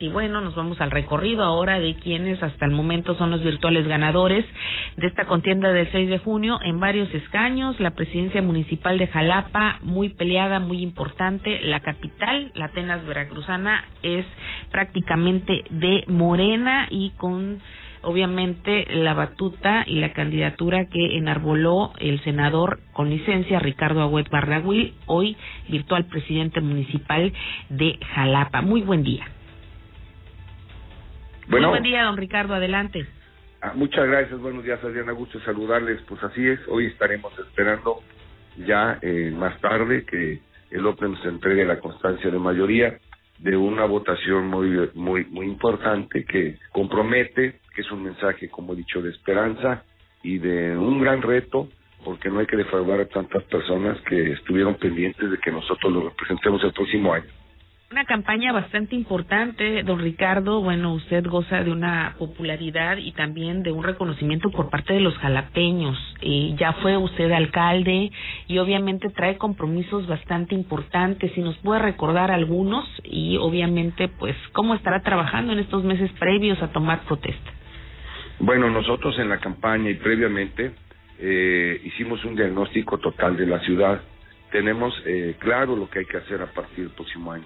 Y bueno, nos vamos al recorrido ahora de quienes hasta el momento son los virtuales ganadores de esta contienda del 6 de junio en varios escaños. La presidencia municipal de Jalapa, muy peleada, muy importante. La capital, la Atenas Veracruzana, es prácticamente de Morena y con obviamente la batuta y la candidatura que enarboló el senador con licencia Ricardo Agüet Barragüil, hoy virtual presidente municipal de Jalapa. Muy buen día. Bueno, Muy buen día, don Ricardo, adelante. Ah, muchas gracias, buenos días, Adriana, gusto saludarles. Pues así es, hoy estaremos esperando ya eh, más tarde que el OPE nos entregue la constancia de mayoría de una votación muy muy muy importante que compromete, que es un mensaje, como he dicho, de esperanza y de un gran reto, porque no hay que defraudar a tantas personas que estuvieron pendientes de que nosotros lo representemos el próximo año. Una campaña bastante importante, don Ricardo. Bueno, usted goza de una popularidad y también de un reconocimiento por parte de los jalapeños. Eh, ya fue usted alcalde y obviamente trae compromisos bastante importantes. Si nos puede recordar algunos y obviamente, pues, cómo estará trabajando en estos meses previos a tomar protesta. Bueno, nosotros en la campaña y previamente eh, hicimos un diagnóstico total de la ciudad. Tenemos eh, claro lo que hay que hacer a partir del próximo año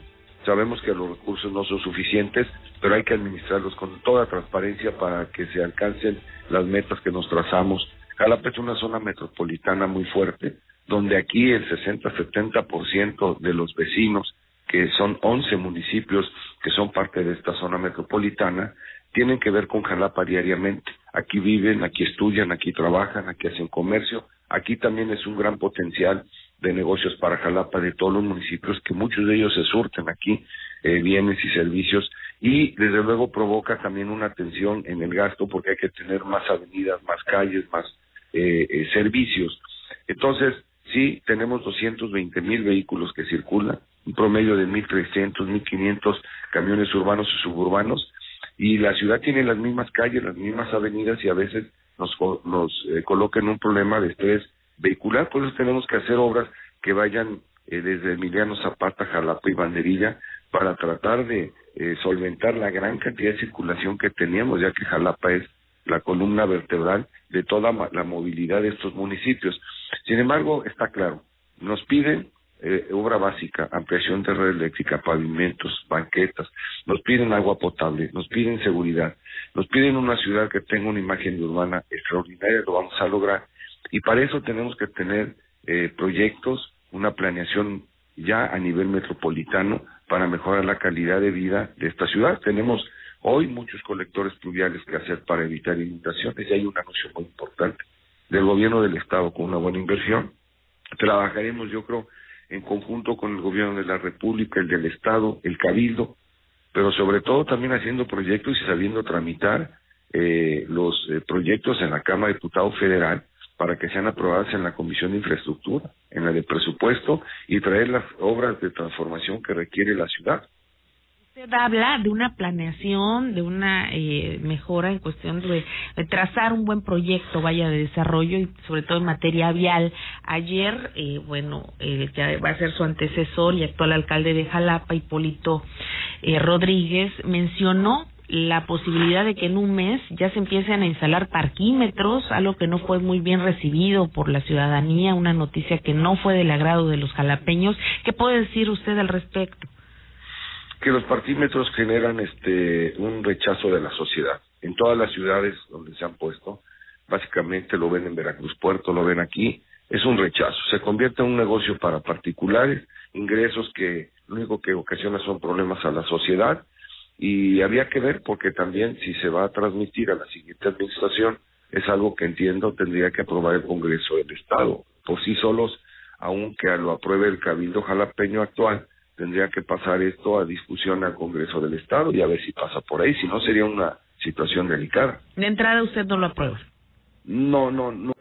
Sabemos que los recursos no son suficientes, pero hay que administrarlos con toda transparencia para que se alcancen las metas que nos trazamos. Jalapa es una zona metropolitana muy fuerte, donde aquí el 60-70% de los vecinos, que son 11 municipios que son parte de esta zona metropolitana, tienen que ver con Jalapa diariamente. Aquí viven, aquí estudian, aquí trabajan, aquí hacen comercio. Aquí también es un gran potencial de negocios para Jalapa de todos los municipios, que muchos de ellos se surten aquí eh, bienes y servicios y desde luego provoca también una tensión en el gasto porque hay que tener más avenidas, más calles, más eh, eh, servicios. Entonces, sí, tenemos 220 mil vehículos que circulan, un promedio de 1.300, 1.500 camiones urbanos y suburbanos, y la ciudad tiene las mismas calles, las mismas avenidas y a veces nos, nos coloca en un problema de estrés vehicular, por eso tenemos que hacer obras que vayan eh, desde Emiliano Zapata, Jalapa y Banderilla para tratar de eh, solventar la gran cantidad de circulación que teníamos, ya que Jalapa es la columna vertebral de toda la movilidad de estos municipios. Sin embargo, está claro, nos piden eh, obra básica, ampliación de red eléctrica, pavimentos, banquetas, nos piden agua potable, nos piden seguridad, nos piden una ciudad que tenga una imagen urbana extraordinaria, lo vamos a lograr y para eso tenemos que tener eh, proyectos, una planeación ya a nivel metropolitano para mejorar la calidad de vida de esta ciudad. Tenemos hoy muchos colectores pluviales que hacer para evitar inundaciones y hay un anuncio muy importante del gobierno del estado con una buena inversión. Trabajaremos, yo creo, en conjunto con el gobierno de la República, el del estado, el cabildo, pero sobre todo también haciendo proyectos y sabiendo tramitar eh, los eh, proyectos en la Cámara de Diputados Federal para que sean aprobadas en la Comisión de Infraestructura, en la de presupuesto y traer las obras de transformación que requiere la ciudad. Usted habla de una planeación, de una eh, mejora en cuestión de, trazar un buen proyecto, vaya, de desarrollo y sobre todo en materia vial. Ayer, eh, bueno, el que va a ser su antecesor y actual alcalde de Jalapa, Hipólito eh, Rodríguez, mencionó la posibilidad de que en un mes ya se empiecen a instalar parquímetros, algo que no fue muy bien recibido por la ciudadanía, una noticia que no fue del agrado de los jalapeños. ¿Qué puede decir usted al respecto? Que los parquímetros generan este un rechazo de la sociedad. En todas las ciudades donde se han puesto, básicamente lo ven en Veracruz Puerto, lo ven aquí, es un rechazo. Se convierte en un negocio para particulares, ingresos que lo único que ocasiona son problemas a la sociedad y había que ver porque también si se va a transmitir a la siguiente administración es algo que entiendo tendría que aprobar el Congreso del Estado por sí solos, aunque lo apruebe el Cabildo Jalapeño actual, tendría que pasar esto a discusión al Congreso del Estado y a ver si pasa por ahí, si no sería una situación delicada. De entrada usted no lo aprueba. No, no, no,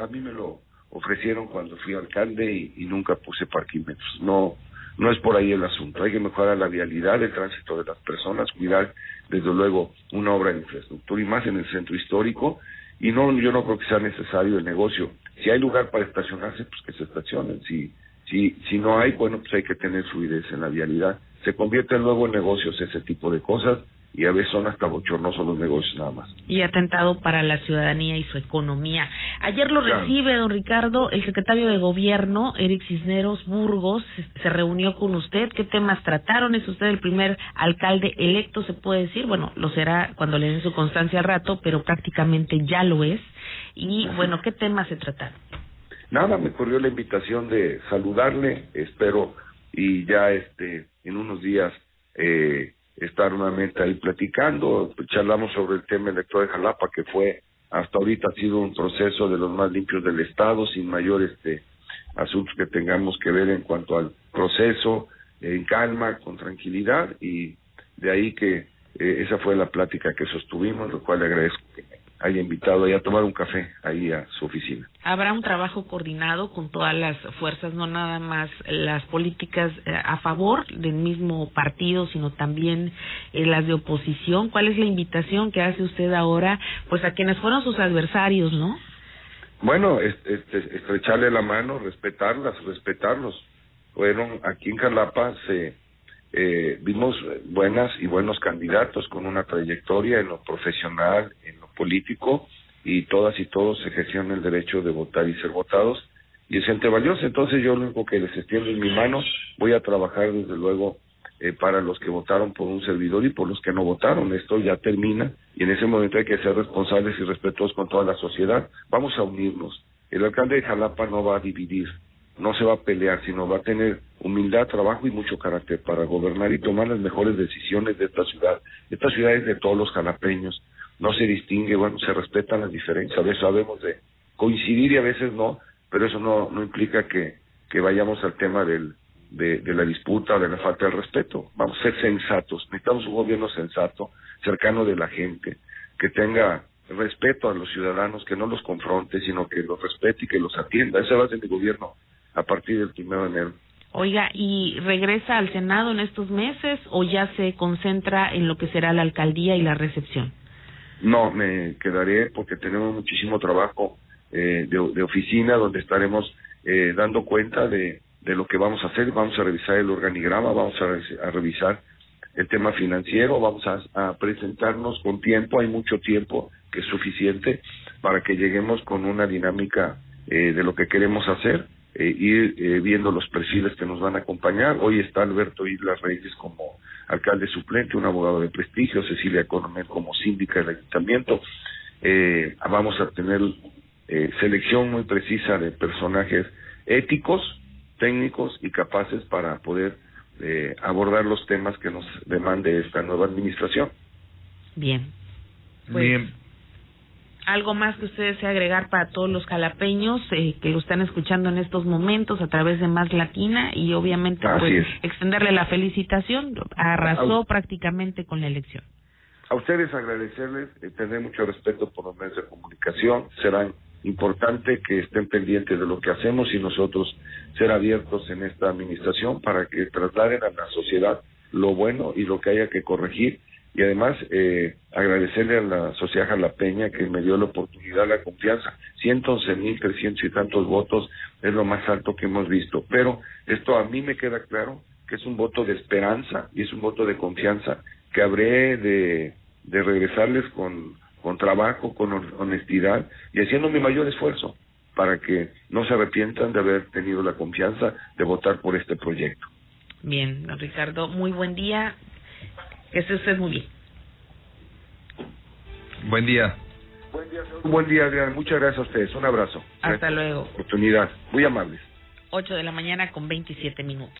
a mí me lo ofrecieron cuando fui alcalde y, y nunca puse parquímetros. No, no es por ahí el asunto. Hay que mejorar la vialidad, el tránsito de las personas, cuidar desde luego una obra de infraestructura y más en el centro histórico. Y no, yo no creo que sea necesario el negocio. Si hay lugar para estacionarse, pues que se estacionen. Si, si, si no hay, bueno, pues hay que tener fluidez en la vialidad. se convierte luego en negocios ese tipo de cosas y a veces son hasta bochornosos los negocios nada más. Y atentado para la ciudadanía y su economía. Ayer lo recibe, don Ricardo, el secretario de Gobierno, Eric Cisneros Burgos, se reunió con usted. ¿Qué temas trataron? ¿Es usted el primer alcalde electo, se puede decir? Bueno, lo será cuando le den su constancia al rato, pero prácticamente ya lo es. Y bueno, ¿qué temas se trataron? Nada, me corrió la invitación de saludarle, espero, y ya este en unos días eh, estar nuevamente ahí platicando. Charlamos sobre el tema electoral de Jalapa, que fue hasta ahorita ha sido un proceso de los más limpios del Estado, sin mayor este asuntos que tengamos que ver en cuanto al proceso, en calma, con tranquilidad, y de ahí que eh, esa fue la plática que sostuvimos, lo cual le agradezco que haya invitado ahí a tomar un café ahí a su oficina. Habrá un trabajo coordinado con todas las fuerzas, no nada más las políticas eh, a favor del mismo partido, sino también eh, las de oposición. ¿Cuál es la invitación que hace usted ahora, pues a quienes fueron sus adversarios, no? Bueno, este, estrecharle la mano, respetarlas, respetarlos. Fueron aquí en Jalapa se eh, vimos buenas y buenos candidatos con una trayectoria en lo profesional, en lo político, y todas y todos ejercieron el derecho de votar y ser votados, y es gente valiosa. Entonces yo lo único que les extiendo en mi mano, voy a trabajar desde luego eh, para los que votaron por un servidor y por los que no votaron. Esto ya termina y en ese momento hay que ser responsables y respetuosos con toda la sociedad. Vamos a unirnos. El alcalde de Jalapa no va a dividir, no se va a pelear, sino va a tener humildad, trabajo y mucho carácter para gobernar y tomar las mejores decisiones de esta ciudad. Esta ciudad es de todos los jalapeños, no se distingue, bueno, se respetan las diferencias, a veces sabemos de coincidir y a veces no, pero eso no, no implica que, que vayamos al tema del, de, la disputa o de la falta de respeto. Vamos a ser sensatos, necesitamos un gobierno sensato, cercano de la gente, que tenga respeto a los ciudadanos, que no los confronte, sino que los respete y que los atienda. Ese va a ser mi gobierno a partir del primero de enero. Oiga, ¿y regresa al Senado en estos meses o ya se concentra en lo que será la alcaldía y la recepción? No, me quedaré porque tenemos muchísimo trabajo eh, de, de, oficina donde estaremos eh, dando cuenta de, de lo que vamos a hacer. Vamos a revisar el organigrama, vamos a, a revisar el tema financiero, vamos a, a presentarnos con tiempo, hay mucho tiempo que es suficiente para que lleguemos con una dinámica eh, de lo que queremos hacer eh, ir eh, viendo los perfiles que nos van a acompañar. Hoy está Alberto Islas Reyes como alcalde suplente, un abogado de prestigio, Cecilia Coronel como síndica del ayuntamiento. Eh, vamos a tener eh, selección muy precisa de personajes éticos, técnicos y capaces para poder eh, abordar los temas que nos demande esta nueva administración. Bien. Pues, Bien algo más que usted desea agregar para todos los jalapeños eh, que lo están escuchando en estos momentos a través de Más Latina y obviamente pues extenderle la felicitación. Arrasó a, prácticamente con la elección. A ustedes agradecerles eh, tener mucho respeto por los medios de comunicación. Será importante que estén pendientes de lo que hacemos y nosotros ser abiertos en esta administración para que trasladen a la sociedad lo bueno y lo que haya que corregir y además eh, agradecerle a la sociedad jalapeña que me dio la oportunidad, la confianza. 111 mil trescientos y tantos votos es lo más alto que hemos visto. Pero esto a mí me queda claro que es un voto de esperanza y es un voto de confianza que habré de, de regresarles con, trabajo, con honestidad y haciendo mi mayor esfuerzo para que no se arrepientan de haber tenido la confianza de votar por este proyecto. Bien, Ricardo, muy buen día. Que esté usted muy bien. Buen día. Buen día, Buen día, Adrián. Muchas gracias a ustedes. Un abrazo. Hasta luego. Oportunidad. Muy amables. 8 de la mañana con 27 minutos.